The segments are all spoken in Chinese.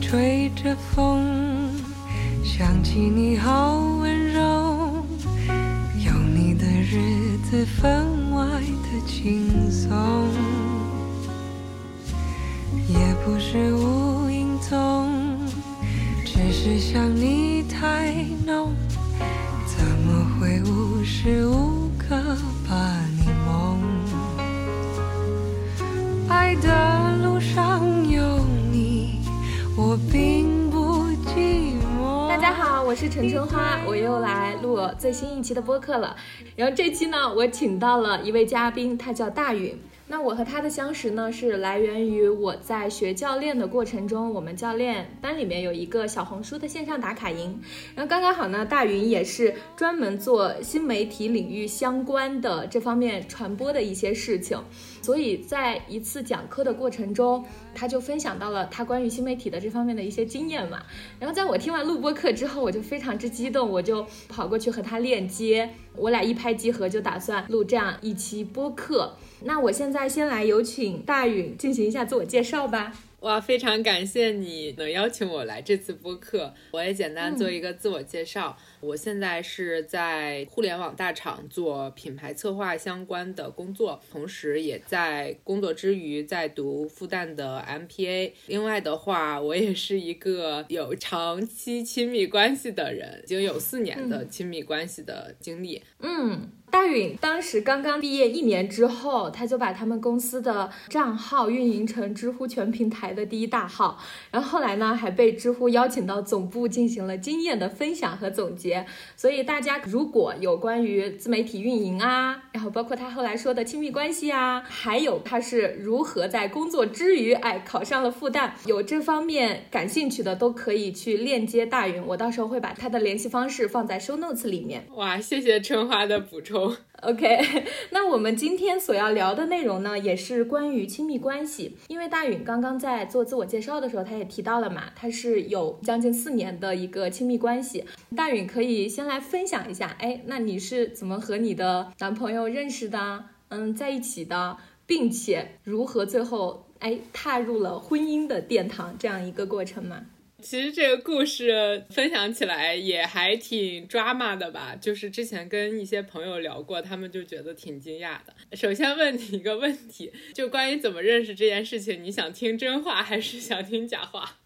吹着风，想起你好温柔，有你的日子分外的轻松，陈春花，我又来录最新一期的播客了。然后这期呢，我请到了一位嘉宾，他叫大允。那我和他的相识呢，是来源于我在学教练的过程中，我们教练班里面有一个小红书的线上打卡营，然后刚刚好呢，大云也是专门做新媒体领域相关的这方面传播的一些事情，所以在一次讲课的过程中，他就分享到了他关于新媒体的这方面的一些经验嘛。然后在我听完录播课之后，我就非常之激动，我就跑过去和他链接，我俩一拍即合，就打算录这样一期播客。那我现在先来有请大允进行一下自我介绍吧。哇，非常感谢你能邀请我来这次播客。我也简单做一个自我介绍。我现在是在互联网大厂做品牌策划相关的工作，同时也在工作之余在读复旦的 MPA。另外的话，我也是一个有长期亲密关系的人，已经有四年的亲密关系的经历。嗯。大允当时刚刚毕业一年之后，他就把他们公司的账号运营成知乎全平台的第一大号，然后后来呢，还被知乎邀请到总部进行了经验的分享和总结。所以大家如果有关于自媒体运营啊，然后包括他后来说的亲密关系啊，还有他是如何在工作之余，哎，考上了复旦，有这方面感兴趣的，都可以去链接大云。我到时候会把他的联系方式放在 show notes 里面。哇，谢谢春花的补充。OK，那我们今天所要聊的内容呢，也是关于亲密关系。因为大允刚刚在做自我介绍的时候，他也提到了嘛，他是有将近四年的一个亲密关系。大允可以先来分享一下，哎，那你是怎么和你的男朋友认识的？嗯，在一起的，并且如何最后哎踏入了婚姻的殿堂这样一个过程吗？其实这个故事分享起来也还挺抓马的吧，就是之前跟一些朋友聊过，他们就觉得挺惊讶的。首先问你一个问题，就关于怎么认识这件事情，你想听真话还是想听假话？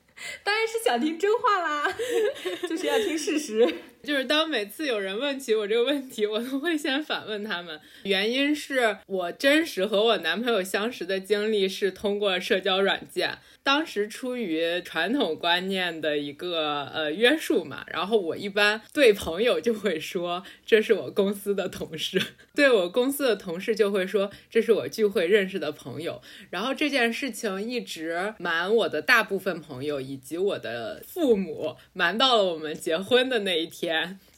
当然是想听真话啦，就是要听事实。就是当每次有人问起我这个问题，我都会先反问他们。原因是我真实和我男朋友相识的经历是通过社交软件。当时出于传统观念的一个呃约束嘛，然后我一般对朋友就会说这是我公司的同事，对我公司的同事就会说这是我聚会认识的朋友。然后这件事情一直瞒我的大部分朋友以及我的父母，瞒到了我们结婚的那一天。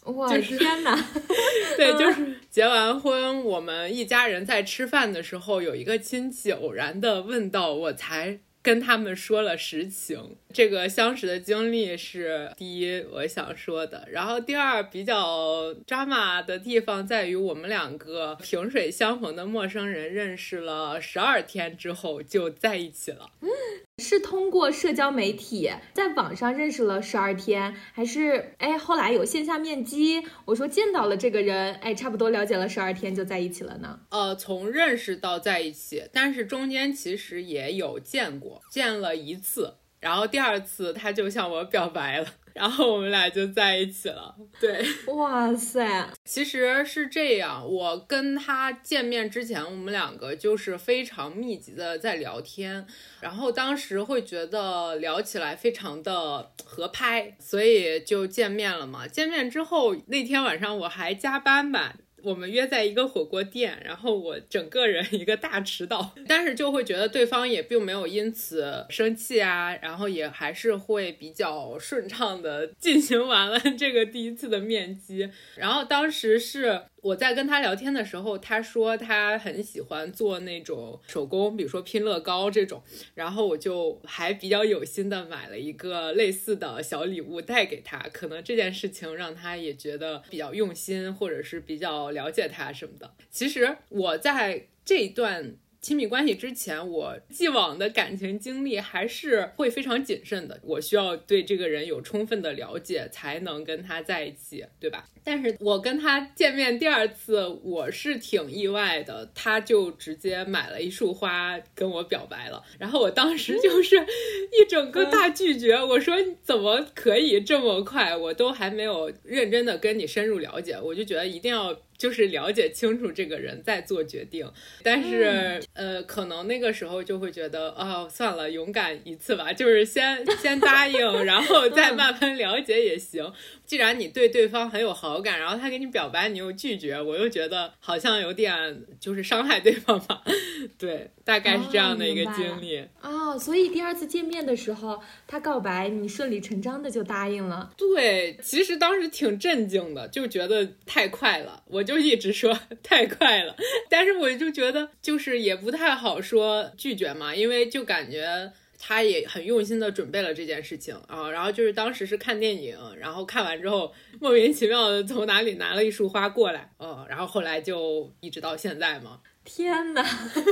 哇天哪！对，就是结完婚，我们一家人在吃饭的时候，有一个亲戚偶然的问到，我才。跟他们说了实情，这个相识的经历是第一我想说的，然后第二比较抓马的地方在于我们两个萍水相逢的陌生人认识了十二天之后就在一起了。嗯 是通过社交媒体在网上认识了十二天，还是哎后来有线下面基？我说见到了这个人，哎，差不多了解了十二天就在一起了呢？呃，从认识到在一起，但是中间其实也有见过，见了一次，然后第二次他就向我表白了。然后我们俩就在一起了。对，哇塞，其实是这样。我跟他见面之前，我们两个就是非常密集的在聊天，然后当时会觉得聊起来非常的合拍，所以就见面了嘛。见面之后那天晚上我还加班吧。我们约在一个火锅店，然后我整个人一个大迟到，但是就会觉得对方也并没有因此生气啊，然后也还是会比较顺畅的进行完了这个第一次的面基，然后当时是。我在跟他聊天的时候，他说他很喜欢做那种手工，比如说拼乐高这种，然后我就还比较有心的买了一个类似的小礼物带给他，可能这件事情让他也觉得比较用心，或者是比较了解他什么的。其实我在这一段。亲密关系之前，我既往的感情经历还是会非常谨慎的。我需要对这个人有充分的了解，才能跟他在一起，对吧？但是我跟他见面第二次，我是挺意外的，他就直接买了一束花跟我表白了。然后我当时就是一整个大拒绝，我说怎么可以这么快？我都还没有认真的跟你深入了解，我就觉得一定要。就是了解清楚这个人再做决定，但是呃，可能那个时候就会觉得哦，算了，勇敢一次吧，就是先先答应，然后再慢慢了解也行。既然你对对方很有好感，然后他给你表白，你又拒绝，我又觉得好像有点就是伤害对方吧。对，大概是这样的一个经历哦。所以第二次见面的时候，他告白，你顺理成章的就答应了。对，其实当时挺震惊的，就觉得太快了，我就一直说 太快了。但是我就觉得就是也不太好说拒绝嘛，因为就感觉。他也很用心的准备了这件事情啊，然后就是当时是看电影，然后看完之后莫名其妙的从哪里拿了一束花过来，嗯，然后后来就一直到现在嘛。天哪，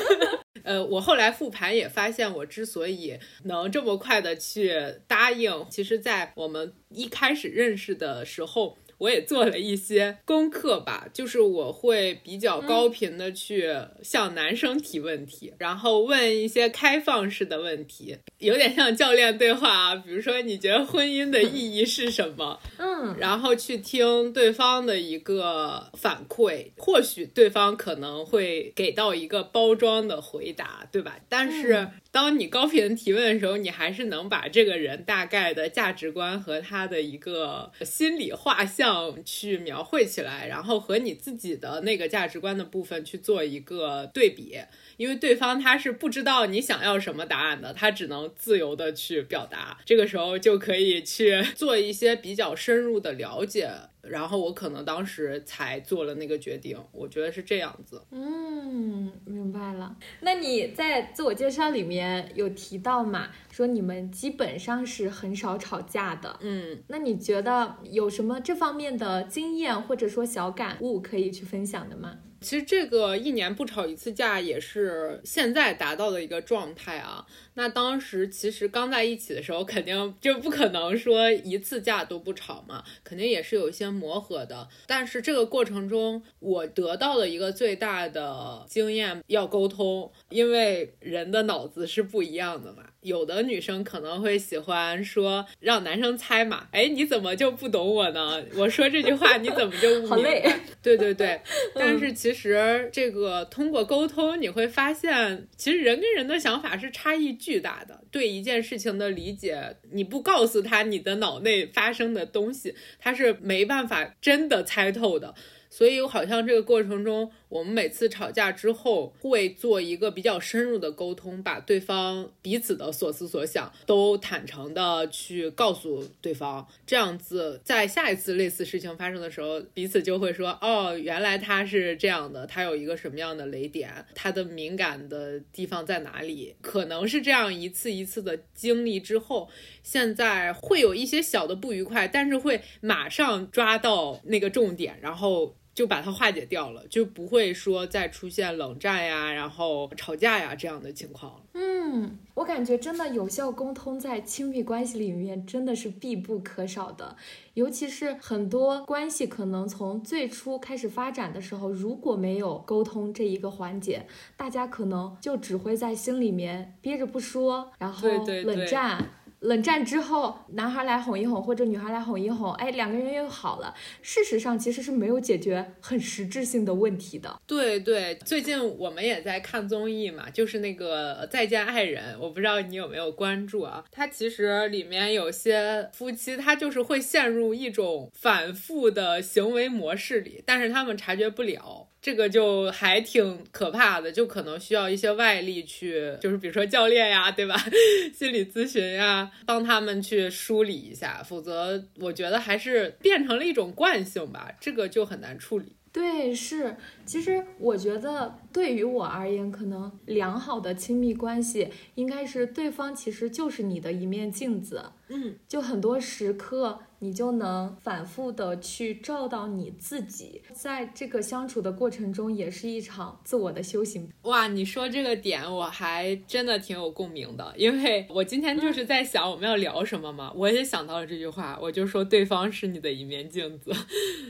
呃，我后来复盘也发现，我之所以能这么快的去答应，其实在我们一开始认识的时候。我也做了一些功课吧，就是我会比较高频的去向男生提问题，然后问一些开放式的问题，有点像教练对话啊。比如说，你觉得婚姻的意义是什么？嗯，然后去听对方的一个反馈，或许对方可能会给到一个包装的回答，对吧？但是。当你高频提问的时候，你还是能把这个人大概的价值观和他的一个心理画像去描绘起来，然后和你自己的那个价值观的部分去做一个对比。因为对方他是不知道你想要什么答案的，他只能自由的去表达。这个时候就可以去做一些比较深入的了解。然后我可能当时才做了那个决定，我觉得是这样子。嗯，明白了。那你在自我介绍里面有提到嘛？说你们基本上是很少吵架的。嗯，那你觉得有什么这方面的经验或者说小感悟可以去分享的吗？其实这个一年不吵一次架也是现在达到的一个状态啊。那当时其实刚在一起的时候，肯定就不可能说一次架都不吵嘛，肯定也是有一些磨合的。但是这个过程中，我得到的一个最大的经验要沟通，因为人的脑子是不一样的嘛。有的女生可能会喜欢说让男生猜嘛，哎，你怎么就不懂我呢？我说这句话你怎么就好累？对对对，但是其实这个通过沟通，你会发现，其实人跟人的想法是差异巨大的。对一件事情的理解，你不告诉他你的脑内发生的东西，他是没办法真的猜透的。所以，好像这个过程中，我们每次吵架之后会做一个比较深入的沟通，把对方彼此的所思所想都坦诚的去告诉对方。这样子，在下一次类似事情发生的时候，彼此就会说：“哦，原来他是这样的，他有一个什么样的雷点，他的敏感的地方在哪里？”可能是这样一次一次的经历之后，现在会有一些小的不愉快，但是会马上抓到那个重点，然后。就把它化解掉了，就不会说再出现冷战呀，然后吵架呀这样的情况。嗯，我感觉真的有效沟通在亲密关系里面真的是必不可少的，尤其是很多关系可能从最初开始发展的时候，如果没有沟通这一个环节，大家可能就只会在心里面憋着不说，然后冷战。冷战之后，男孩来哄一哄，或者女孩来哄一哄，哎，两个人又好了。事实上，其实是没有解决很实质性的问题的。对对，最近我们也在看综艺嘛，就是那个《再见爱人》，我不知道你有没有关注啊？它其实里面有些夫妻，他就是会陷入一种反复的行为模式里，但是他们察觉不了。这个就还挺可怕的，就可能需要一些外力去，就是比如说教练呀，对吧？心理咨询呀，帮他们去梳理一下，否则我觉得还是变成了一种惯性吧，这个就很难处理。对，是，其实我觉得对于我而言，可能良好的亲密关系应该是对方其实就是你的一面镜子。嗯，就很多时刻，你就能反复的去照到你自己，在这个相处的过程中，也是一场自我的修行。哇，你说这个点我还真的挺有共鸣的，因为我今天就是在想我们要聊什么嘛，我也想到了这句话，我就说对方是你的一面镜子。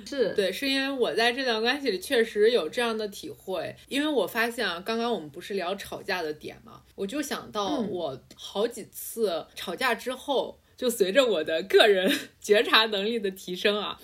是对，是因为我在这段关系里确实有这样的体会，因为我发现啊，刚刚我们不是聊吵架的点嘛，我就想到我好几次吵架之后。就随着我的个人 觉察能力的提升啊，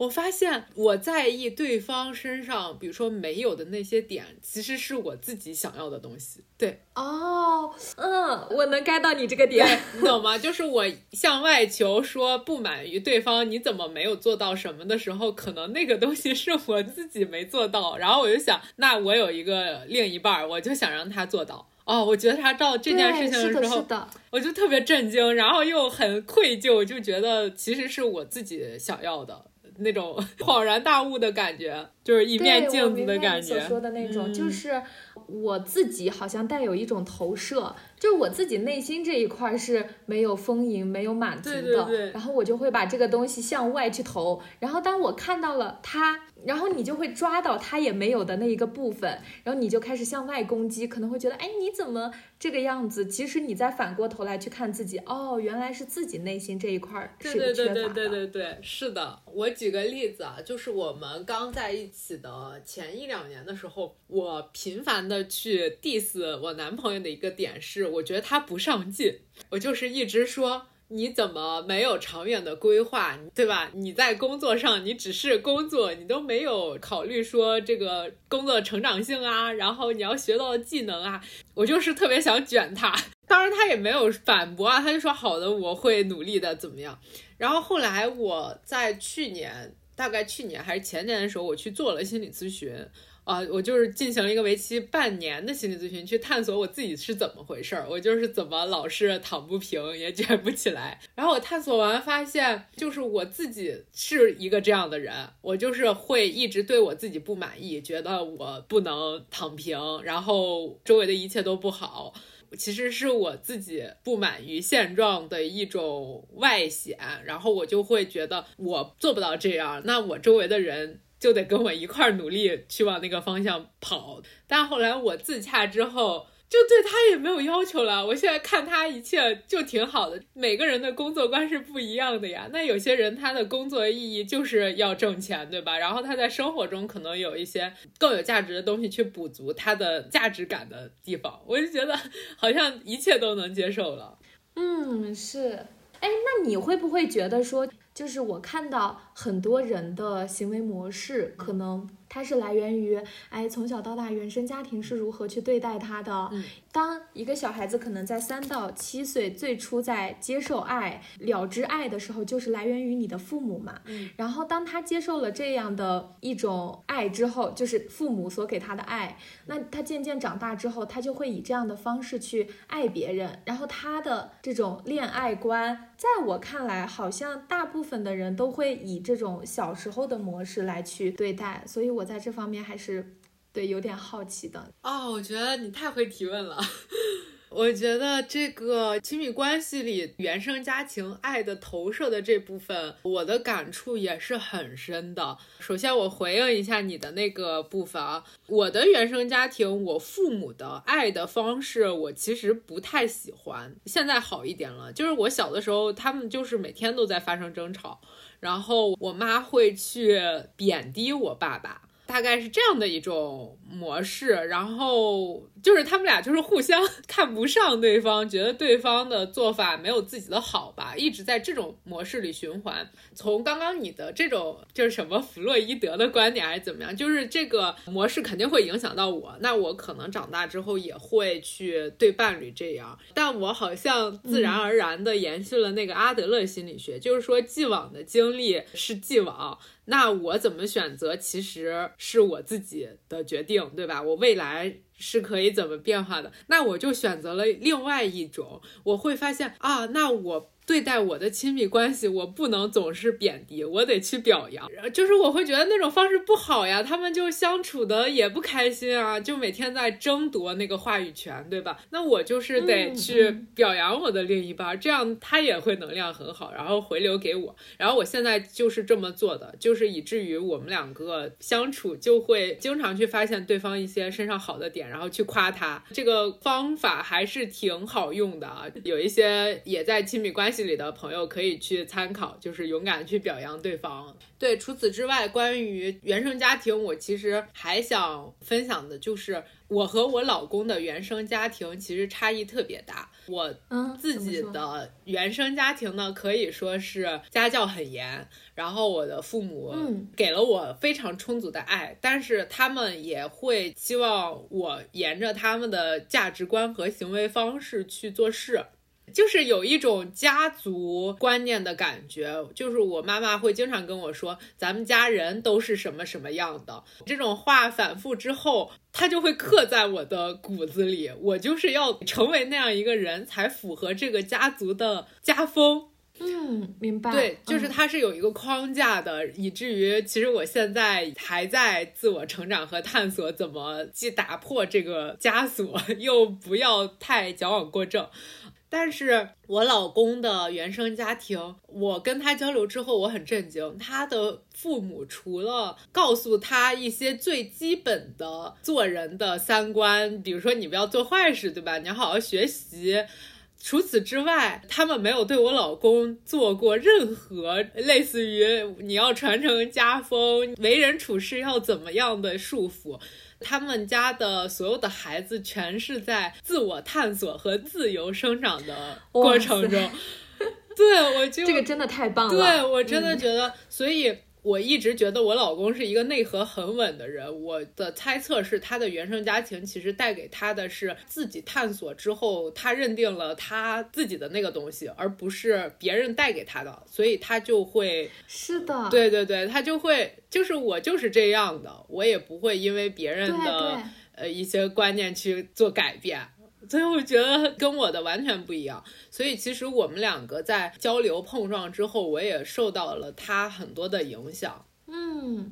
我发现我在意对方身上，比如说没有的那些点，其实是我自己想要的东西。对，哦，嗯，我能 get 到你这个点，你懂吗？就是我向外求说不满于对方，你怎么没有做到什么的时候，可能那个东西是我自己没做到，然后我就想，那我有一个另一半，我就想让他做到。哦，我觉得他到这件事情的时候，我就特别震惊，然后又很愧疚，就觉得其实是我自己想要的那种恍然大悟的感觉，就是一面镜子的感觉。所说的那种，就是我自己好像带有一种投射。就是我自己内心这一块是没有丰盈、没有满足的，然后我就会把这个东西向外去投。然后当我看到了他，然后你就会抓到他也没有的那一个部分，然后你就开始向外攻击，可能会觉得，哎，你怎么这个样子？其实你再反过头来去看自己，哦，原来是自己内心这一块是缺乏的。对对对对对对，是的。我举个例子啊，就是我们刚在一起的前一两年的时候，我频繁的去 diss 我男朋友的一个点是。我觉得他不上进，我就是一直说你怎么没有长远的规划，对吧？你在工作上你只是工作，你都没有考虑说这个工作成长性啊，然后你要学到的技能啊，我就是特别想卷他。当然他也没有反驳啊，他就说好的，我会努力的，怎么样？然后后来我在去年，大概去年还是前年的时候，我去做了心理咨询。啊，我就是进行了一个为期半年的心理咨询，去探索我自己是怎么回事儿，我就是怎么老是躺不平，也卷不起来。然后我探索完发现，就是我自己是一个这样的人，我就是会一直对我自己不满意，觉得我不能躺平，然后周围的一切都不好，其实是我自己不满于现状的一种外显，然后我就会觉得我做不到这样，那我周围的人。就得跟我一块儿努力去往那个方向跑，但后来我自洽之后，就对他也没有要求了。我现在看他一切就挺好的。每个人的工作观是不一样的呀。那有些人他的工作意义就是要挣钱，对吧？然后他在生活中可能有一些更有价值的东西去补足他的价值感的地方。我就觉得 好像一切都能接受了。嗯，是。哎，那你会不会觉得说？就是我看到很多人的行为模式，可能。它是来源于，哎，从小到大原生家庭是如何去对待他的。当一个小孩子可能在三到七岁最初在接受爱、了知爱的时候，就是来源于你的父母嘛。然后当他接受了这样的一种爱之后，就是父母所给他的爱，那他渐渐长大之后，他就会以这样的方式去爱别人。然后他的这种恋爱观，在我看来，好像大部分的人都会以这种小时候的模式来去对待。所以我。在这方面还是对有点好奇的哦，我觉得你太会提问了。我觉得这个亲密关系里原生家庭爱的投射的这部分，我的感触也是很深的。首先，我回应一下你的那个部分啊，我的原生家庭，我父母的爱的方式，我其实不太喜欢。现在好一点了，就是我小的时候，他们就是每天都在发生争吵，然后我妈会去贬低我爸爸。大概是这样的一种模式，然后就是他们俩就是互相 看不上对方，觉得对方的做法没有自己的好吧，一直在这种模式里循环。从刚刚你的这种就是什么弗洛伊德的观点还是怎么样，就是这个模式肯定会影响到我，那我可能长大之后也会去对伴侣这样，但我好像自然而然的延续了那个阿德勒心理学，就是说既往的经历是既往。那我怎么选择，其实是我自己的决定，对吧？我未来是可以怎么变化的？那我就选择了另外一种，我会发现啊，那我对待我的亲密关系，我不能总是贬低，我得去表扬。就是我会觉得那种方式不好呀，他们就相处的也不开心啊，就每天在争夺那个话语权，对吧？那我就是得去表扬我的另一半，这样他也会能量很好，然后回流给我。然后我现在就是这么做的，就是以至于我们两个相处就会经常去发现对方一些身上好的点，然后去夸他。这个方法还是挺好用的啊，有一些也在亲密关系。里的朋友可以去参考，就是勇敢去表扬对方。对，除此之外，关于原生家庭，我其实还想分享的就是，我和我老公的原生家庭其实差异特别大。我自己的原生家庭呢，可以说是家教很严，然后我的父母给了我非常充足的爱，但是他们也会希望我沿着他们的价值观和行为方式去做事。就是有一种家族观念的感觉，就是我妈妈会经常跟我说，咱们家人都是什么什么样的。这种话反复之后，它就会刻在我的骨子里。我就是要成为那样一个人，才符合这个家族的家风。嗯，明白。对，就是它是有一个框架的，以至于其实我现在还在自我成长和探索，怎么既打破这个枷锁，又不要太矫枉过正。但是我老公的原生家庭，我跟他交流之后，我很震惊。他的父母除了告诉他一些最基本的做人的三观，比如说你不要做坏事，对吧？你要好好学习。除此之外，他们没有对我老公做过任何类似于你要传承家风、为人处事要怎么样的束缚。他们家的所有的孩子全是在自我探索和自由生长的过程中，对我就这个真的太棒了。对我真的觉得，所以。我一直觉得我老公是一个内核很稳的人。我的猜测是，他的原生家庭其实带给他的是自己探索之后，他认定了他自己的那个东西，而不是别人带给他的，所以他就会是的，对对对，他就会就是我就是这样的，我也不会因为别人的呃一些观念去做改变。所以我觉得跟我的完全不一样，所以其实我们两个在交流碰撞之后，我也受到了他很多的影响。嗯，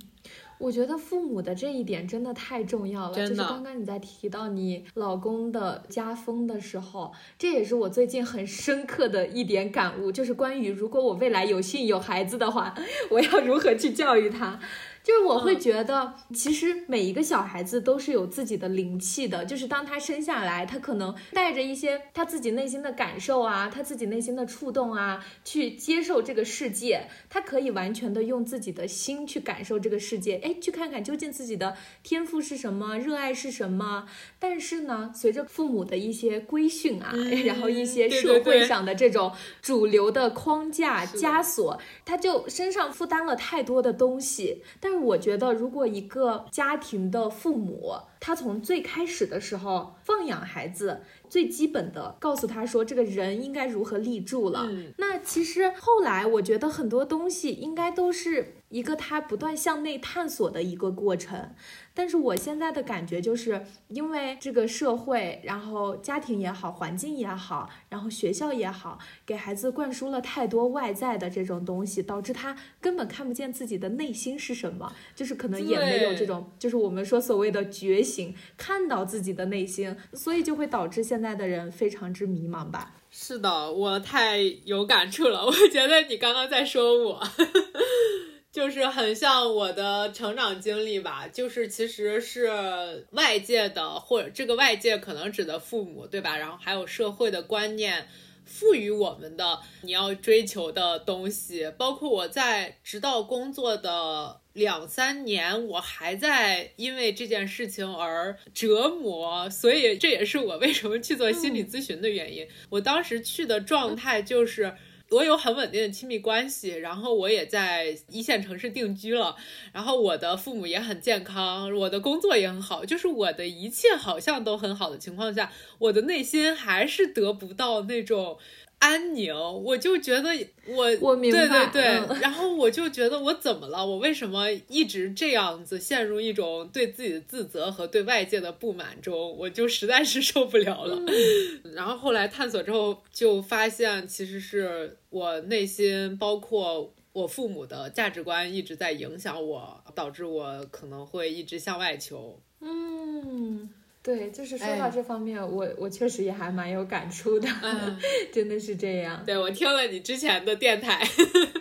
我觉得父母的这一点真的太重要了。就是刚刚你在提到你老公的家风的时候，这也是我最近很深刻的一点感悟，就是关于如果我未来有幸有孩子的话，我要如何去教育他。就是我会觉得，其实每一个小孩子都是有自己的灵气的。就是当他生下来，他可能带着一些他自己内心的感受啊，他自己内心的触动啊，去接受这个世界。他可以完全的用自己的心去感受这个世界，哎，去看看究竟自己的天赋是什么，热爱是什么。但是呢，随着父母的一些规训啊，然后一些社会上的这种主流的框架枷锁，他就身上负担了太多的东西。但我觉得，如果一个家庭的父母，他从最开始的时候放养孩子，最基本的告诉他说，这个人应该如何立住了。那其实后来，我觉得很多东西应该都是一个他不断向内探索的一个过程。但是我现在的感觉就是，因为这个社会，然后家庭也好，环境也好，然后学校也好，给孩子灌输了太多外在的这种东西，导致他根本看不见自己的内心是什么，就是可能也没有这种，就是我们说所谓的觉醒，看到自己的内心，所以就会导致现现在的人非常之迷茫吧。是的，我太有感触了，我觉得你刚刚在说我。就是很像我的成长经历吧，就是其实是外界的，或者这个外界可能指的父母，对吧？然后还有社会的观念赋予我们的你要追求的东西，包括我在直到工作的两三年，我还在因为这件事情而折磨，所以这也是我为什么去做心理咨询的原因。我当时去的状态就是。我有很稳定的亲密关系，然后我也在一线城市定居了，然后我的父母也很健康，我的工作也很好，就是我的一切好像都很好的情况下，我的内心还是得不到那种安宁，我就觉得我我明白，对对对，然后我就觉得我怎么了？我为什么一直这样子陷入一种对自己的自责和对外界的不满中？我就实在是受不了了。然后后来探索之后，就发现其实是我内心，包括我父母的价值观一直在影响我，导致我可能会一直向外求。嗯。对，就是说到这方面，我我确实也还蛮有感触的，真的是这样。对我听了你之前的电台，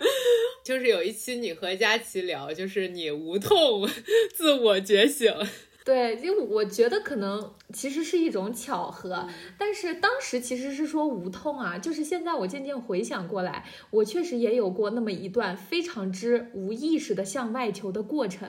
就是有一期你和佳琪聊，就是你无痛 自我觉醒。对，因为我觉得可能其实是一种巧合，但是当时其实是说无痛啊，就是现在我渐渐回想过来，我确实也有过那么一段非常之无意识的向外求的过程。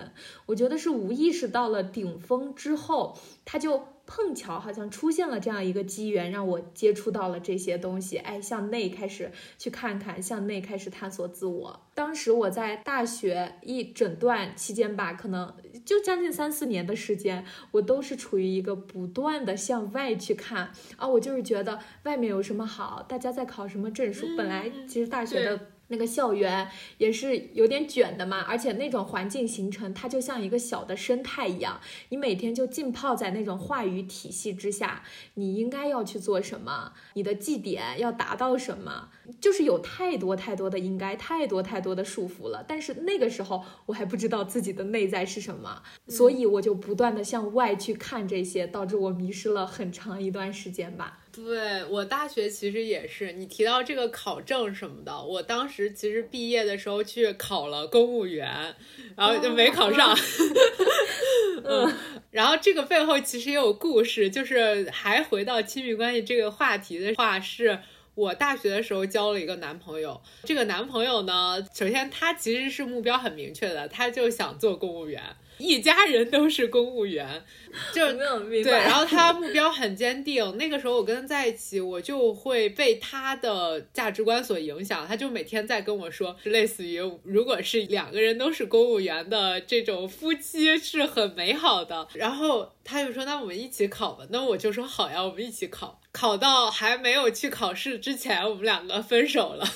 我觉得是无意识到了顶峰之后，他就。碰巧好像出现了这样一个机缘，让我接触到了这些东西，哎，向内开始去看看，向内开始探索自我。当时我在大学一整段期间吧，可能就将近三四年的时间，我都是处于一个不断的向外去看啊，我就是觉得外面有什么好，大家在考什么证书，本来其实大学的。那个校园也是有点卷的嘛，而且那种环境形成，它就像一个小的生态一样，你每天就浸泡在那种话语体系之下，你应该要去做什么，你的绩点要达到什么，就是有太多太多的应该，太多太多的束缚了。但是那个时候我还不知道自己的内在是什么，所以我就不断的向外去看这些，导致我迷失了很长一段时间吧。对我大学其实也是，你提到这个考证什么的，我当时其实毕业的时候去考了公务员，然后就没考上。嗯，然后这个背后其实也有故事，就是还回到亲密关系这个话题的话，是我大学的时候交了一个男朋友。这个男朋友呢，首先他其实是目标很明确的，他就想做公务员。一家人都是公务员，就对，然后他目标很坚定。那个时候我跟他在一起，我就会被他的价值观所影响。他就每天在跟我说，类似于如果是两个人都是公务员的这种夫妻是很美好的。然后他就说：“那我们一起考吧。”那我就说：“好呀，我们一起考。”考到还没有去考试之前，我们两个分手了。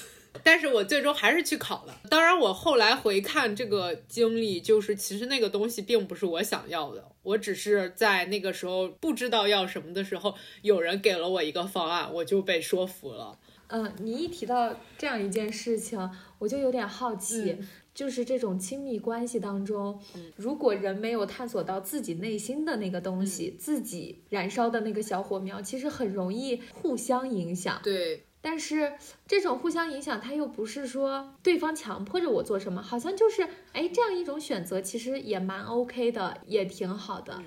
但是我最终还是去考了。当然，我后来回看这个经历，就是其实那个东西并不是我想要的。我只是在那个时候不知道要什么的时候，有人给了我一个方案，我就被说服了。嗯，你一提到这样一件事情，我就有点好奇，就是这种亲密关系当中，如果人没有探索到自己内心的那个东西，自己燃烧的那个小火苗，其实很容易互相影响。对。但是这种互相影响，他又不是说对方强迫着我做什么，好像就是哎这样一种选择，其实也蛮 OK 的，也挺好的。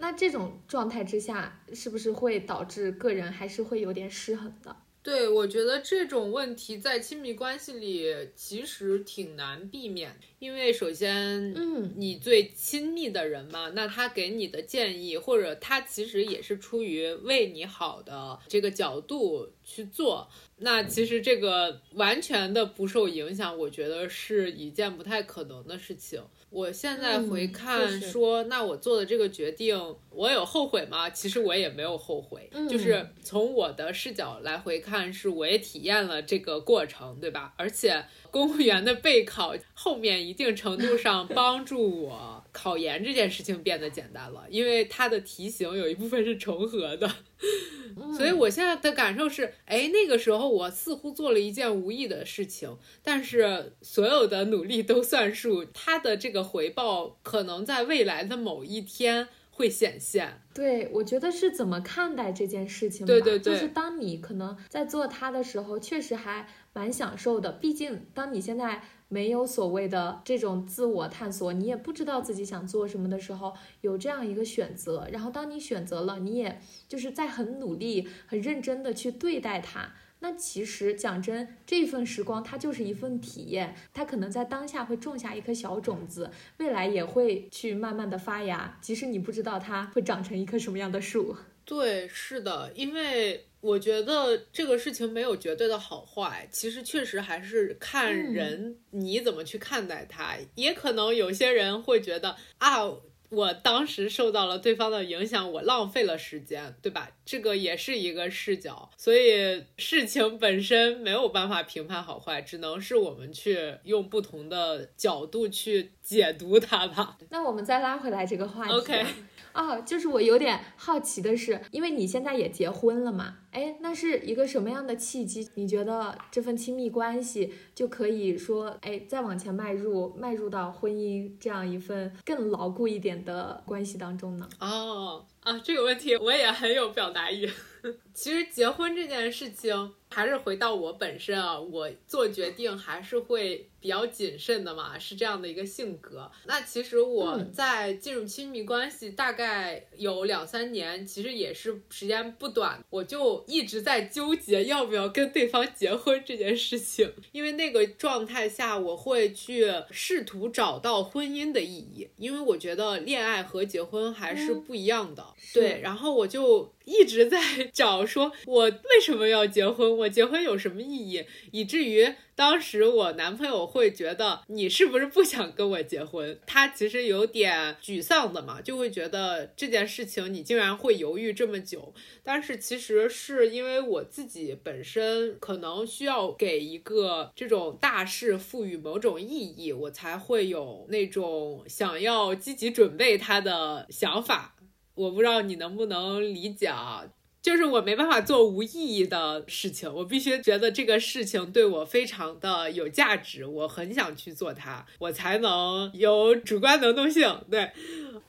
那这种状态之下，是不是会导致个人还是会有点失衡的？对，我觉得这种问题在亲密关系里其实挺难避免，因为首先，嗯，你最亲密的人嘛，那他给你的建议，或者他其实也是出于为你好的这个角度去做，那其实这个完全的不受影响，我觉得是一件不太可能的事情。我现在回看说，那我做的这个决定，我有后悔吗？其实我也没有后悔，就是从我的视角来回看，是我也体验了这个过程，对吧？而且公务员的备考后面一定程度上帮助我考研这件事情变得简单了，因为它的题型有一部分是重合的。所以，我现在的感受是，哎，那个时候我似乎做了一件无意的事情，但是所有的努力都算数，它的这个回报可能在未来的某一天会显现。对，我觉得是怎么看待这件事情吧。对对对，就是当你可能在做它的时候，确实还蛮享受的。毕竟，当你现在。没有所谓的这种自我探索，你也不知道自己想做什么的时候，有这样一个选择。然后当你选择了，你也就是在很努力、很认真的去对待它。那其实讲真，这份时光它就是一份体验，它可能在当下会种下一颗小种子，未来也会去慢慢的发芽。即使你不知道它会长成一棵什么样的树。对，是的，因为。我觉得这个事情没有绝对的好坏，其实确实还是看人你怎么去看待它。也可能有些人会觉得啊，我当时受到了对方的影响，我浪费了时间，对吧？这个也是一个视角，所以事情本身没有办法评判好坏，只能是我们去用不同的角度去解读它吧。那我们再拉回来这个话题。OK。哦，就是我有点好奇的是，因为你现在也结婚了嘛，哎，那是一个什么样的契机？你觉得这份亲密关系就可以说，哎，再往前迈入，迈入到婚姻这样一份更牢固一点的关系当中呢？哦啊，这个问题我也很有表达欲。其实结婚这件事情，还是回到我本身啊，我做决定还是会比较谨慎的嘛，是这样的一个性格。那其实我在进入亲密关系大概有两三年，其实也是时间不短，我就一直在纠结要不要跟对方结婚这件事情。因为那个状态下，我会去试图找到婚姻的意义，因为我觉得恋爱和结婚还是不一样的。对，然后我就一直在 找，说我为什么要结婚？我结婚有什么意义？以至于当时我男朋友会觉得你是不是不想跟我结婚？他其实有点沮丧的嘛，就会觉得这件事情你竟然会犹豫这么久。但是其实是因为我自己本身可能需要给一个这种大事赋予某种意义，我才会有那种想要积极准备他的想法。我不知道你能不能理解啊？就是我没办法做无意义的事情，我必须觉得这个事情对我非常的有价值，我很想去做它，我才能有主观能动性。对，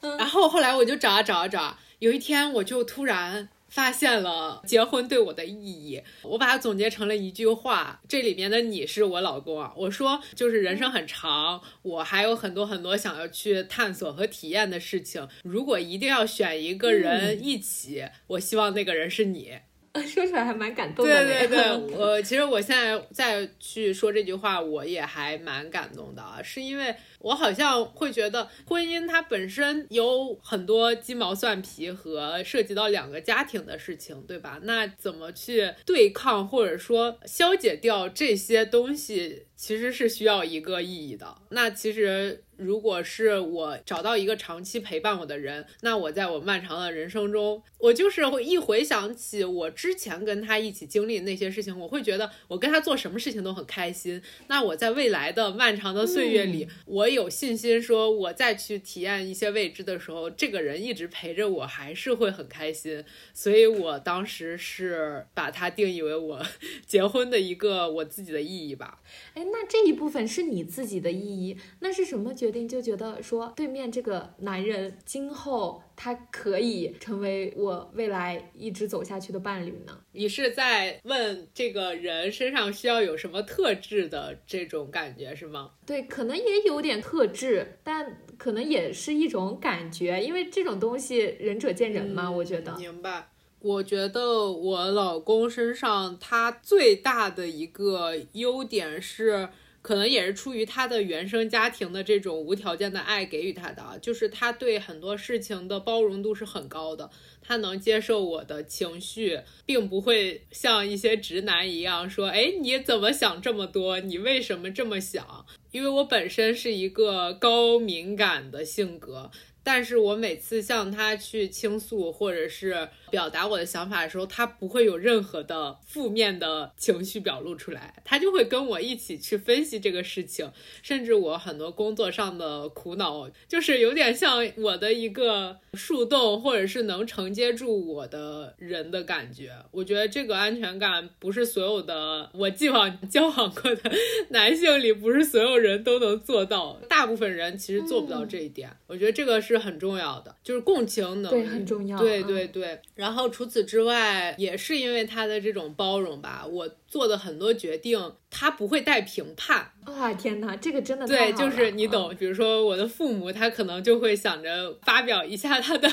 然后后来我就找啊找啊找啊，有一天我就突然。发现了结婚对我的意义，我把它总结成了一句话。这里面的你是我老公啊，我说就是人生很长，我还有很多很多想要去探索和体验的事情。如果一定要选一个人一起，嗯、我希望那个人是你。说出来还蛮感动的。对对对，我其实我现在再去说这句话，我也还蛮感动的啊，是因为我好像会觉得婚姻它本身有很多鸡毛蒜皮和涉及到两个家庭的事情，对吧？那怎么去对抗或者说消解掉这些东西，其实是需要一个意义的。那其实。如果是我找到一个长期陪伴我的人，那我在我漫长的人生中，我就是会一回想起我之前跟他一起经历的那些事情，我会觉得我跟他做什么事情都很开心。那我在未来的漫长的岁月里，嗯、我有信心说，我再去体验一些未知的时候，这个人一直陪着我，还是会很开心。所以我当时是把它定义为我结婚的一个我自己的意义吧。哎，那这一部分是你自己的意义，那是什么决定就觉得说对面这个男人今后他可以成为我未来一直走下去的伴侣呢？你是在问这个人身上需要有什么特质的这种感觉是吗？对，可能也有点特质，但可能也是一种感觉，因为这种东西仁者见仁嘛，嗯、我觉得。明白。我觉得我老公身上他最大的一个优点是。可能也是出于他的原生家庭的这种无条件的爱给予他的啊，就是他对很多事情的包容度是很高的，他能接受我的情绪，并不会像一些直男一样说，哎，你怎么想这么多？你为什么这么想？因为我本身是一个高敏感的性格。但是我每次向他去倾诉或者是表达我的想法的时候，他不会有任何的负面的情绪表露出来，他就会跟我一起去分析这个事情，甚至我很多工作上的苦恼，就是有点像我的一个树洞，或者是能承接住我的人的感觉。我觉得这个安全感不是所有的我既往交往过的男性里，不是所有人都能做到，大部分人其实做不到这一点。嗯、我觉得这个是。很重要的，就是共情能力，对，很重要。对对对。然后除此之外，也是因为他的这种包容吧，我做的很多决定，他不会带评判。啊，天哪，这个真的对，就是你懂。比如说我的父母，他可能就会想着发表一下他的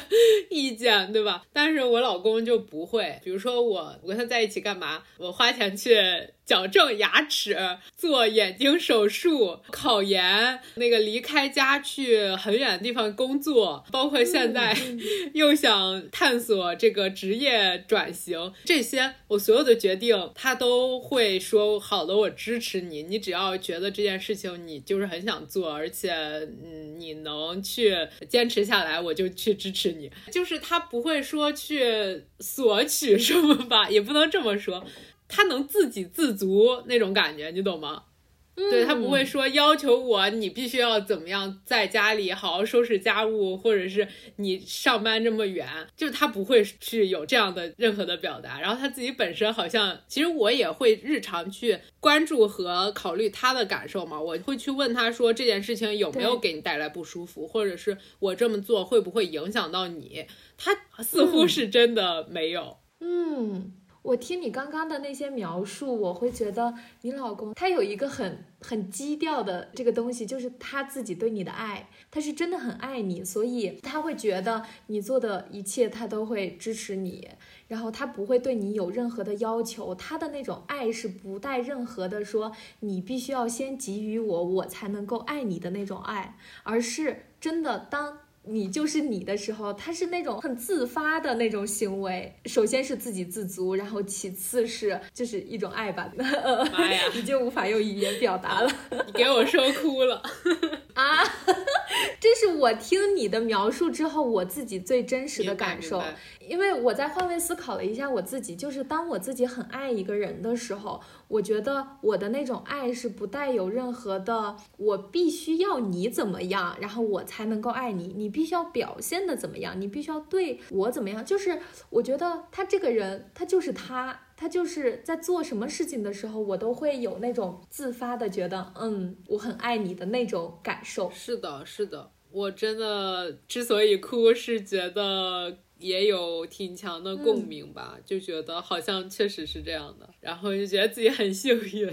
意见，对吧？但是我老公就不会。比如说我，我跟他在一起干嘛？我花钱去。矫正牙齿、做眼睛手术、考研，那个离开家去很远的地方工作，包括现在 又想探索这个职业转型，这些我所有的决定，他都会说好的，我支持你，你只要觉得这件事情你就是很想做，而且嗯你能去坚持下来，我就去支持你。就是他不会说去索取什么吧，也不能这么说，他能自给自足那种感觉，你懂吗？对他不会说要求我，你必须要怎么样，在家里好好收拾家务，或者是你上班这么远，就他不会去有这样的任何的表达。然后他自己本身好像，其实我也会日常去关注和考虑他的感受嘛，我会去问他说这件事情有没有给你带来不舒服，或者是我这么做会不会影响到你？他似乎是真的没有，嗯。我听你刚刚的那些描述，我会觉得你老公他有一个很很基调的这个东西，就是他自己对你的爱，他是真的很爱你，所以他会觉得你做的一切他都会支持你，然后他不会对你有任何的要求，他的那种爱是不带任何的说你必须要先给予我，我才能够爱你的那种爱，而是真的当。你就是你的时候，他是那种很自发的那种行为。首先是自给自足，然后其次是就是一种爱吧。妈呀，已经无法用语言表达了，你给我说哭了 啊！这是我听你的描述之后，我自己最真实的感受。因为我在换位思考了一下我自己，就是当我自己很爱一个人的时候，我觉得我的那种爱是不带有任何的我必须要你怎么样，然后我才能够爱你，你必须要表现的怎么样，你必须要对我怎么样。就是我觉得他这个人，他就是他，他就是在做什么事情的时候，我都会有那种自发的觉得，嗯，我很爱你的那种感受。是的，是的，我真的之所以哭，是觉得。也有挺强的共鸣吧，就觉得好像确实是这样的，然后就觉得自己很幸运。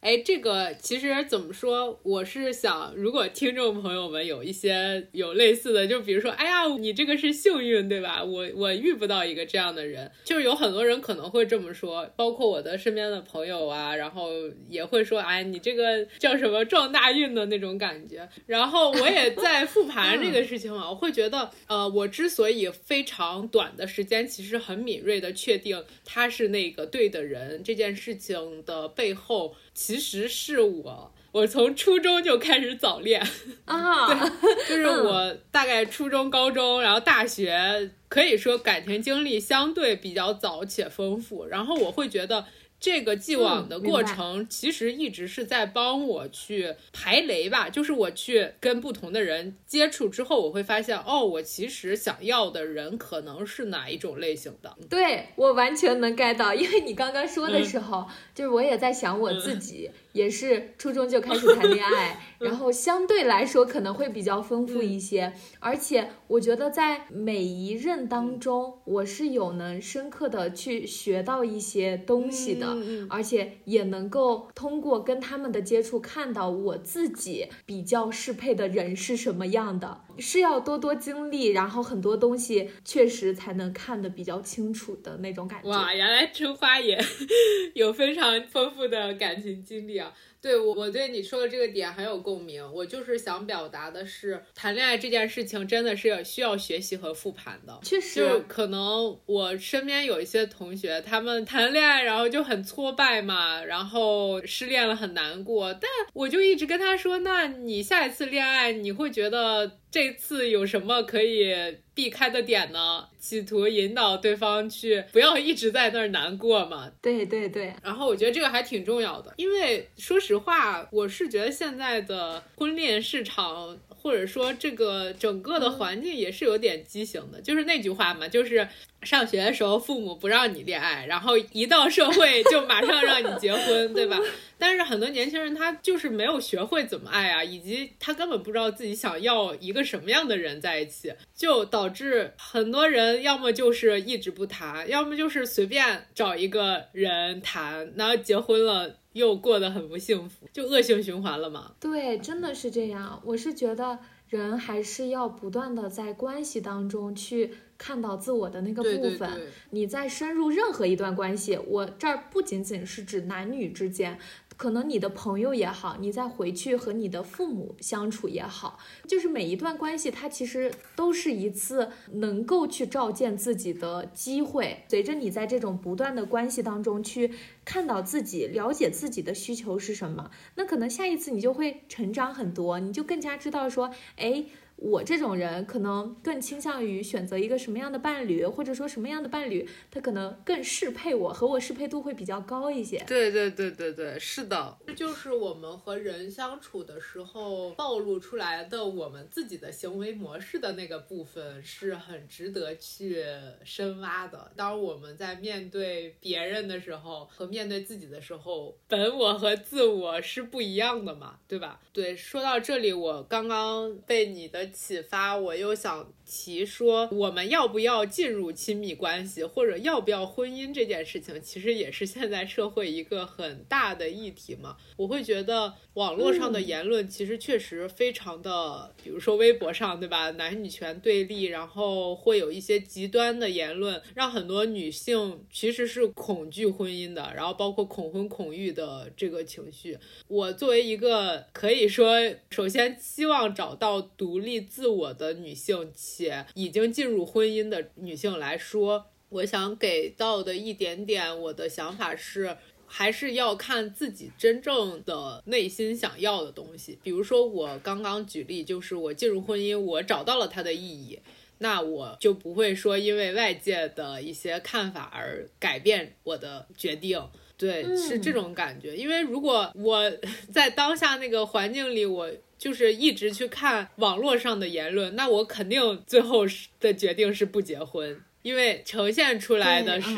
哎，这个其实怎么说？我是想，如果听众朋友们有一些有类似的，就比如说，哎呀，你这个是幸运，对吧？我我遇不到一个这样的人，就是有很多人可能会这么说，包括我的身边的朋友啊，然后也会说，哎，你这个叫什么撞大运的那种感觉。然后我也在复盘这个事情嘛，我会觉得，呃，我之所以非常短的时间，其实很敏锐的确定他是那个对的人，这件事情的背后。其实是我，我从初中就开始早恋 啊，对，就是我大概初中、高中，然后大学，可以说感情经历相对比较早且丰富，然后我会觉得。这个既往的过程，其实一直是在帮我去排雷吧。就是我去跟不同的人接触之后，我会发现，哦，我其实想要的人可能是哪一种类型的。对我完全能 get 到，因为你刚刚说的时候，就是我也在想我自己。也是初中就开始谈恋爱，然后相对来说可能会比较丰富一些，而且我觉得在每一任当中，我是有能深刻的去学到一些东西的，而且也能够通过跟他们的接触看到我自己比较适配的人是什么样的，是要多多经历，然后很多东西确实才能看得比较清楚的那种感觉。哇，原来春花也 有非常丰富的感情经历。对我，我对你说的这个点很有共鸣。我就是想表达的是，谈恋爱这件事情真的是需要学习和复盘的。确实，就可能我身边有一些同学，他们谈恋爱然后就很挫败嘛，然后失恋了很难过。但我就一直跟他说，那你下一次恋爱，你会觉得？这次有什么可以避开的点呢？企图引导对方去不要一直在那儿难过嘛？对对对。然后我觉得这个还挺重要的，因为说实话，我是觉得现在的婚恋市场。或者说，这个整个的环境也是有点畸形的，就是那句话嘛，就是上学的时候父母不让你恋爱，然后一到社会就马上让你结婚，对吧？但是很多年轻人他就是没有学会怎么爱啊，以及他根本不知道自己想要一个什么样的人在一起，就导致很多人要么就是一直不谈，要么就是随便找一个人谈，然后结婚了。又过得很不幸福，就恶性循环了嘛？对，真的是这样。我是觉得人还是要不断的在关系当中去看到自我的那个部分。你在深入任何一段关系，我这儿不仅仅是指男女之间。可能你的朋友也好，你再回去和你的父母相处也好，就是每一段关系，它其实都是一次能够去照见自己的机会。随着你在这种不断的关系当中去。看到自己，了解自己的需求是什么，那可能下一次你就会成长很多，你就更加知道说，哎。我这种人可能更倾向于选择一个什么样的伴侣，或者说什么样的伴侣，他可能更适配我，和我适配度会比较高一些。对对对对对，是的，这就是我们和人相处的时候暴露出来的我们自己的行为模式的那个部分，是很值得去深挖的。当我们在面对别人的时候和面对自己的时候，本我和自我是不一样的嘛，对吧？对，说到这里，我刚刚被你的。启发，我又想。提说我们要不要进入亲密关系，或者要不要婚姻这件事情，其实也是现在社会一个很大的议题嘛。我会觉得网络上的言论其实确实非常的，比如说微博上，对吧？男女权对立，然后会有一些极端的言论，让很多女性其实是恐惧婚姻的，然后包括恐婚恐育的这个情绪。我作为一个可以说首先希望找到独立自我的女性。且已经进入婚姻的女性来说，我想给到的一点点我的想法是，还是要看自己真正的内心想要的东西。比如说，我刚刚举例，就是我进入婚姻，我找到了它的意义，那我就不会说因为外界的一些看法而改变我的决定。对，是这种感觉。因为如果我 在当下那个环境里，我。就是一直去看网络上的言论，那我肯定最后的决定是不结婚。因为呈现出来的是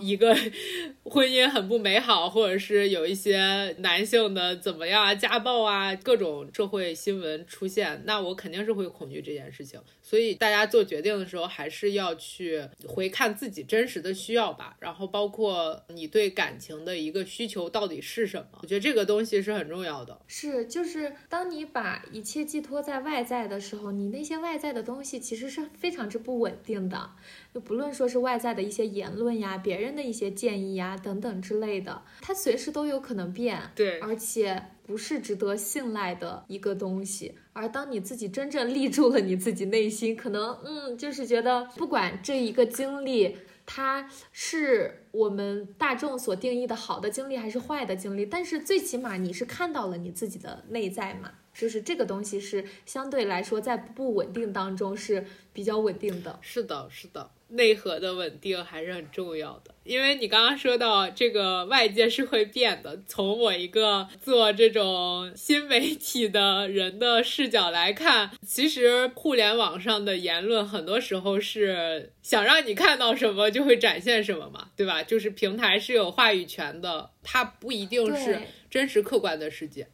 一个 婚姻很不美好，或者是有一些男性的怎么样啊，家暴啊，各种社会新闻出现，那我肯定是会恐惧这件事情。所以大家做决定的时候，还是要去回看自己真实的需要吧，然后包括你对感情的一个需求到底是什么，我觉得这个东西是很重要的。是，就是当你把一切寄托在外在的时候，你那些外在的东西其实是非常之不稳定的。就不论说是外在的一些言论呀，别人的一些建议呀，等等之类的，它随时都有可能变，对，而且不是值得信赖的一个东西。而当你自己真正立住了你自己内心，可能，嗯，就是觉得不管这一个经历，它是我们大众所定义的好的经历还是坏的经历，但是最起码你是看到了你自己的内在嘛。就是这个东西是相对来说在不稳定当中是比较稳定的。是的，是的，内核的稳定还是很重要的。因为你刚刚说到这个外界是会变的，从我一个做这种新媒体的人的视角来看，其实互联网上的言论很多时候是想让你看到什么就会展现什么嘛，对吧？就是平台是有话语权的，它不一定是真实客观的世界。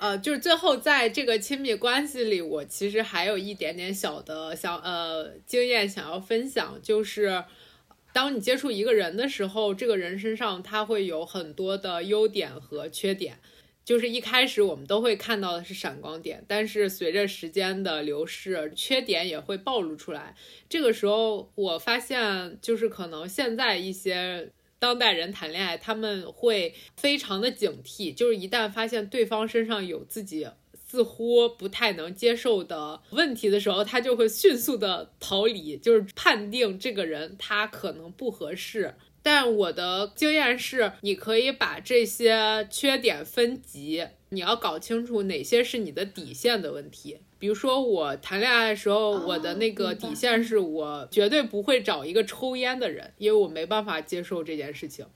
呃，就是最后在这个亲密关系里，我其实还有一点点小的想呃经验想要分享，就是当你接触一个人的时候，这个人身上他会有很多的优点和缺点，就是一开始我们都会看到的是闪光点，但是随着时间的流逝，缺点也会暴露出来。这个时候我发现，就是可能现在一些。当代人谈恋爱，他们会非常的警惕，就是一旦发现对方身上有自己似乎不太能接受的问题的时候，他就会迅速的逃离，就是判定这个人他可能不合适。但我的经验是，你可以把这些缺点分级，你要搞清楚哪些是你的底线的问题。比如说，我谈恋爱的时候，我的那个底线是我绝对不会找一个抽烟的人，因为我没办法接受这件事情。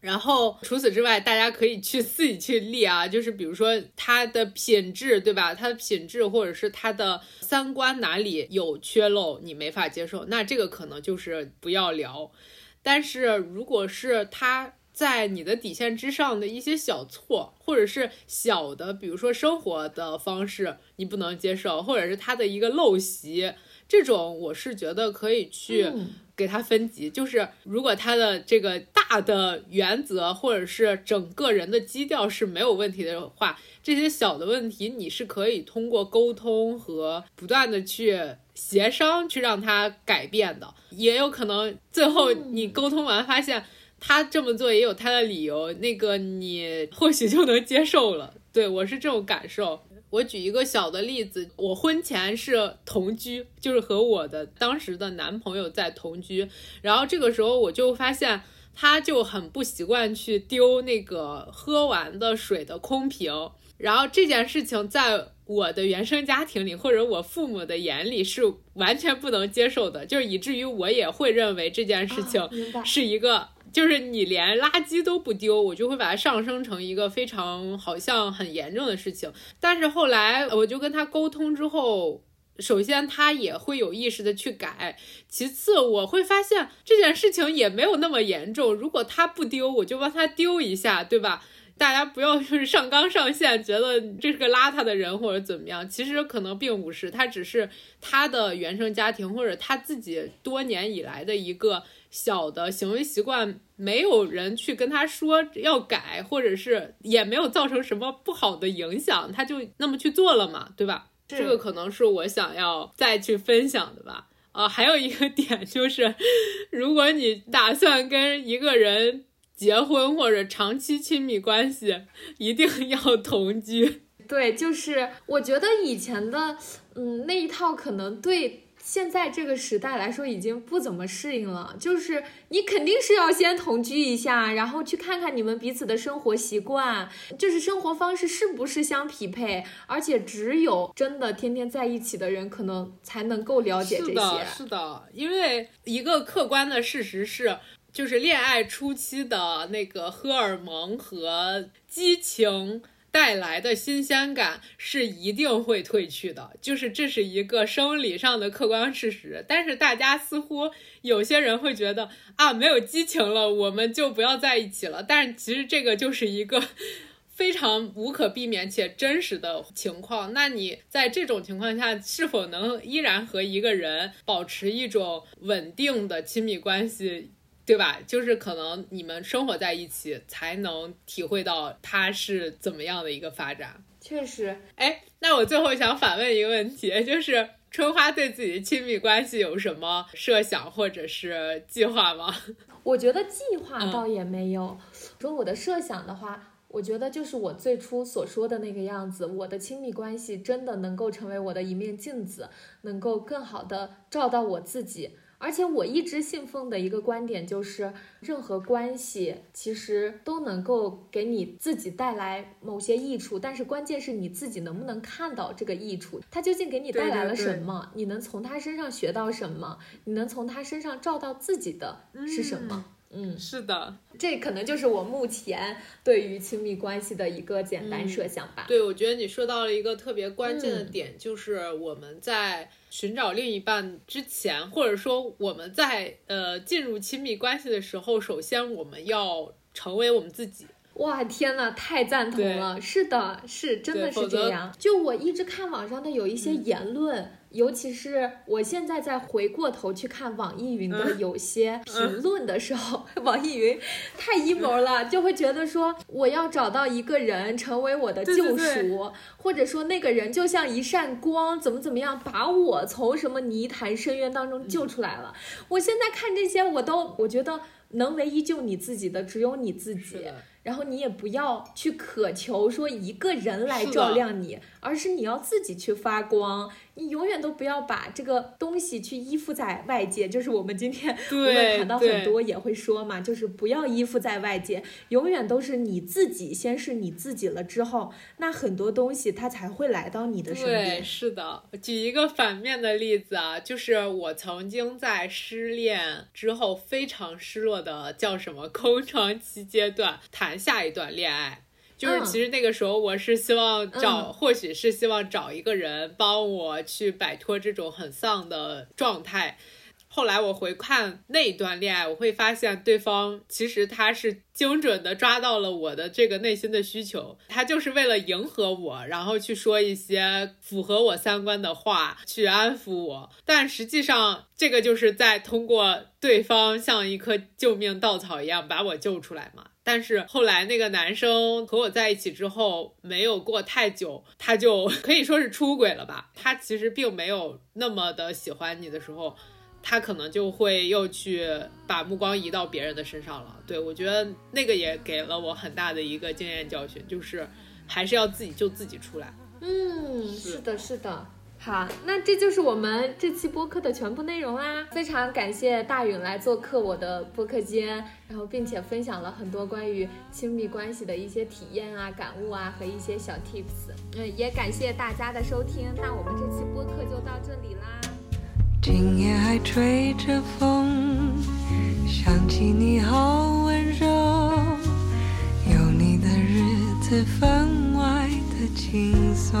然后除此之外，大家可以去自己去立啊，就是比如说他的品质，对吧？他的品质或者是他的三观哪里有缺漏，你没法接受，那这个可能就是不要聊。但是如果是他。在你的底线之上的一些小错，或者是小的，比如说生活的方式你不能接受，或者是他的一个陋习，这种我是觉得可以去给他分级。就是如果他的这个大的原则或者是整个人的基调是没有问题的话，这些小的问题你是可以通过沟通和不断的去协商去让他改变的。也有可能最后你沟通完发现。他这么做也有他的理由，那个你或许就能接受了。对我是这种感受。我举一个小的例子，我婚前是同居，就是和我的当时的男朋友在同居，然后这个时候我就发现他就很不习惯去丢那个喝完的水的空瓶，然后这件事情在我的原生家庭里或者我父母的眼里是完全不能接受的，就是以至于我也会认为这件事情是一个。就是你连垃圾都不丢，我就会把它上升成一个非常好像很严重的事情。但是后来我就跟他沟通之后，首先他也会有意识的去改，其次我会发现这件事情也没有那么严重。如果他不丢，我就帮他丢一下，对吧？大家不要就是上纲上线，觉得这是个邋遢的人或者怎么样。其实可能并不是，他只是他的原生家庭或者他自己多年以来的一个。小的行为习惯，没有人去跟他说要改，或者是也没有造成什么不好的影响，他就那么去做了嘛，对吧？这个可能是我想要再去分享的吧。啊，还有一个点就是，如果你打算跟一个人结婚或者长期亲密关系，一定要同居。对，就是我觉得以前的，嗯，那一套可能对。现在这个时代来说，已经不怎么适应了。就是你肯定是要先同居一下，然后去看看你们彼此的生活习惯，就是生活方式是不是相匹配。而且只有真的天天在一起的人，可能才能够了解这些。是的，是的。因为一个客观的事实是，就是恋爱初期的那个荷尔蒙和激情。带来的新鲜感是一定会褪去的，就是这是一个生理上的客观事实。但是大家似乎有些人会觉得啊，没有激情了，我们就不要在一起了。但是其实这个就是一个非常无可避免且真实的情况。那你在这种情况下，是否能依然和一个人保持一种稳定的亲密关系？对吧？就是可能你们生活在一起，才能体会到它是怎么样的一个发展。确实，哎，那我最后想反问一个问题，就是春花对自己的亲密关系有什么设想或者是计划吗？我觉得计划倒也没有。说我的设想的话，我觉得就是我最初所说的那个样子。我的亲密关系真的能够成为我的一面镜子，能够更好的照到我自己。而且我一直信奉的一个观点就是，任何关系其实都能够给你自己带来某些益处，但是关键是你自己能不能看到这个益处，它究竟给你带来了什么？你能从他身上学到什么？你能从他身上照到自己的是什么？嗯，是的，这可能就是我目前对于亲密关系的一个简单设想吧。对，我觉得你说到了一个特别关键的点，就是我们在寻找另一半之前，或者说我们在呃进入亲密关系的时候，首先我们要成为我们自己。哇，天呐，太赞同了！是的，是真的是这样。就我一直看网上的有一些言论。尤其是我现在再回过头去看网易云的有些评论的时候，网易云太阴谋了，就会觉得说我要找到一个人成为我的救赎，或者说那个人就像一扇光，怎么怎么样把我从什么泥潭深渊当中救出来了。我现在看这些，我都我觉得能唯一救你自己的只有你自己。然后你也不要去渴求说一个人来照亮你，而是你要自己去发光。你永远都不要把这个东西去依附在外界。就是我们今天 我们谈到很多也会说嘛，就是不要依附在外界，永远都是你自己先是你自己了之后，那很多东西它才会来到你的身边。对，是的。举一个反面的例子啊，就是我曾经在失恋之后非常失落的叫什么 空窗期阶段谈。谈下一段恋爱，就是其实那个时候我是希望找，或许是希望找一个人帮我去摆脱这种很丧的状态。后来我回看那一段恋爱，我会发现对方其实他是精准的抓到了我的这个内心的需求，他就是为了迎合我，然后去说一些符合我三观的话，去安抚我。但实际上，这个就是在通过对方像一颗救命稻草一样把我救出来嘛。但是后来那个男生和我在一起之后，没有过太久，他就 可以说是出轨了吧。他其实并没有那么的喜欢你的时候。他可能就会又去把目光移到别人的身上了。对我觉得那个也给了我很大的一个经验教训，就是还是要自己救自己出来。嗯，是的，是的。好，那这就是我们这期播客的全部内容啦。非常感谢大允来做客我的播客间，然后并且分享了很多关于亲密关系的一些体验啊、感悟啊和一些小 tips。嗯，也感谢大家的收听。那我们这期播客就到这里啦。今夜还吹着风，想起你好温柔，有你的日子分外的轻松。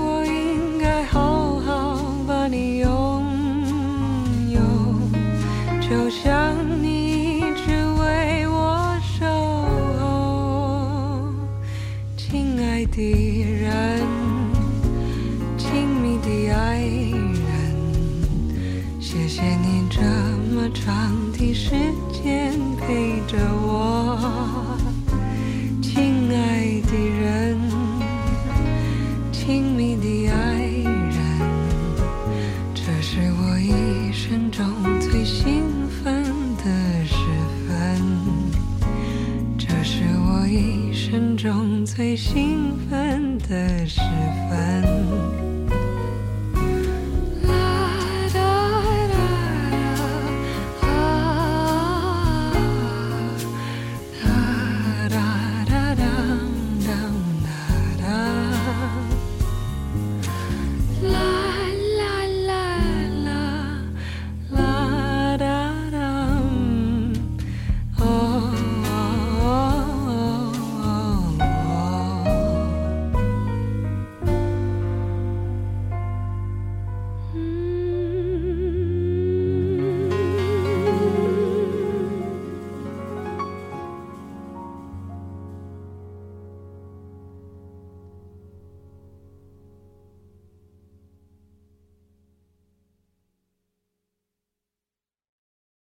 就像你一直为我守候。亲爱的